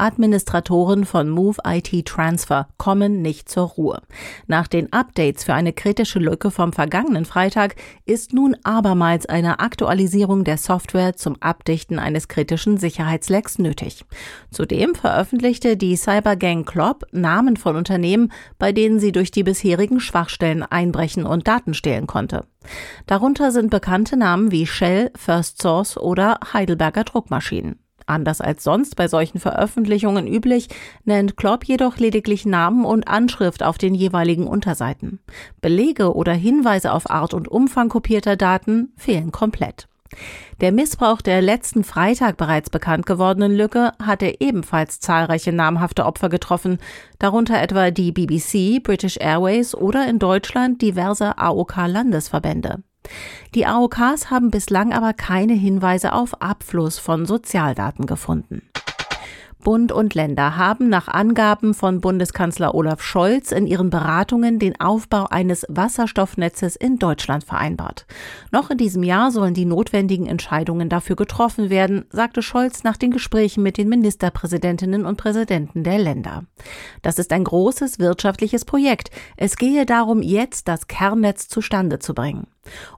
Administratoren von Move IT Transfer kommen nicht zur Ruhe. Nach den Updates für eine kritische Lücke vom vergangenen Freitag ist nun abermals eine Aktualisierung der Software zum Abdichten eines kritischen Sicherheitslecks nötig. Zudem veröffentlichte die Cybergang Klopp Namen von Unternehmen, bei denen sie durch die bisherigen Schwachstellen einbrechen und Daten stehlen konnte. Darunter sind bekannte Namen wie Shell, First Source oder Heidelberger Druckmaschinen. Anders als sonst bei solchen Veröffentlichungen üblich, nennt Klopp jedoch lediglich Namen und Anschrift auf den jeweiligen Unterseiten. Belege oder Hinweise auf Art und Umfang kopierter Daten fehlen komplett. Der Missbrauch der letzten Freitag bereits bekannt gewordenen Lücke hatte ebenfalls zahlreiche namhafte Opfer getroffen, darunter etwa die BBC, British Airways oder in Deutschland diverse AOK-Landesverbände. Die AOKs haben bislang aber keine Hinweise auf Abfluss von Sozialdaten gefunden. Bund und Länder haben nach Angaben von Bundeskanzler Olaf Scholz in ihren Beratungen den Aufbau eines Wasserstoffnetzes in Deutschland vereinbart. Noch in diesem Jahr sollen die notwendigen Entscheidungen dafür getroffen werden, sagte Scholz nach den Gesprächen mit den Ministerpräsidentinnen und Präsidenten der Länder. Das ist ein großes wirtschaftliches Projekt. Es gehe darum, jetzt das Kernnetz zustande zu bringen.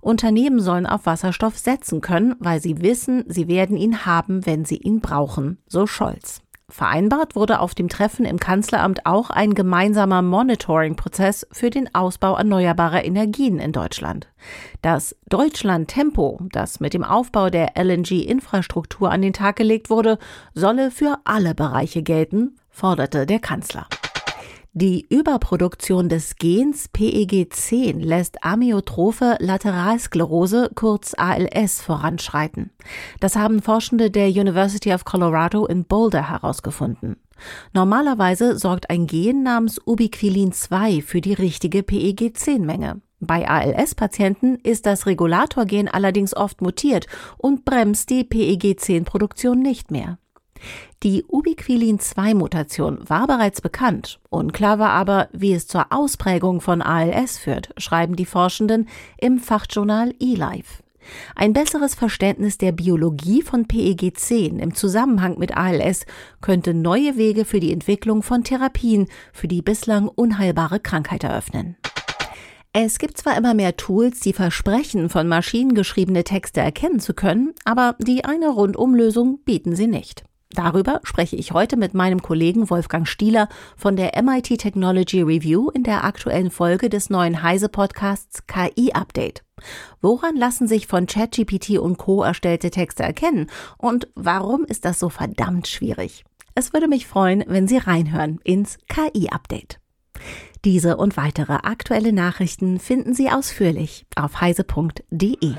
Unternehmen sollen auf Wasserstoff setzen können, weil sie wissen, sie werden ihn haben, wenn sie ihn brauchen, so Scholz. Vereinbart wurde auf dem Treffen im Kanzleramt auch ein gemeinsamer Monitoring-Prozess für den Ausbau erneuerbarer Energien in Deutschland. Das Deutschland-Tempo, das mit dem Aufbau der LNG-Infrastruktur an den Tag gelegt wurde, solle für alle Bereiche gelten, forderte der Kanzler. Die Überproduktion des Gens PEG10 lässt Amyotrophe Lateralsklerose, kurz ALS, voranschreiten. Das haben Forschende der University of Colorado in Boulder herausgefunden. Normalerweise sorgt ein Gen namens Ubiquilin 2 für die richtige PEG10-Menge. Bei ALS-Patienten ist das Regulatorgen allerdings oft mutiert und bremst die PEG10-Produktion nicht mehr. Die Ubiquilin-2-Mutation war bereits bekannt. Unklar war aber, wie es zur Ausprägung von ALS führt, schreiben die Forschenden im Fachjournal eLife. Ein besseres Verständnis der Biologie von PEG10 im Zusammenhang mit ALS könnte neue Wege für die Entwicklung von Therapien für die bislang unheilbare Krankheit eröffnen. Es gibt zwar immer mehr Tools, die versprechen, von Maschinen geschriebene Texte erkennen zu können, aber die eine Rundumlösung bieten sie nicht. Darüber spreche ich heute mit meinem Kollegen Wolfgang Stieler von der MIT Technology Review in der aktuellen Folge des neuen Heise Podcasts KI Update. Woran lassen sich von ChatGPT und Co. erstellte Texte erkennen und warum ist das so verdammt schwierig? Es würde mich freuen, wenn Sie reinhören ins KI Update. Diese und weitere aktuelle Nachrichten finden Sie ausführlich auf heise.de.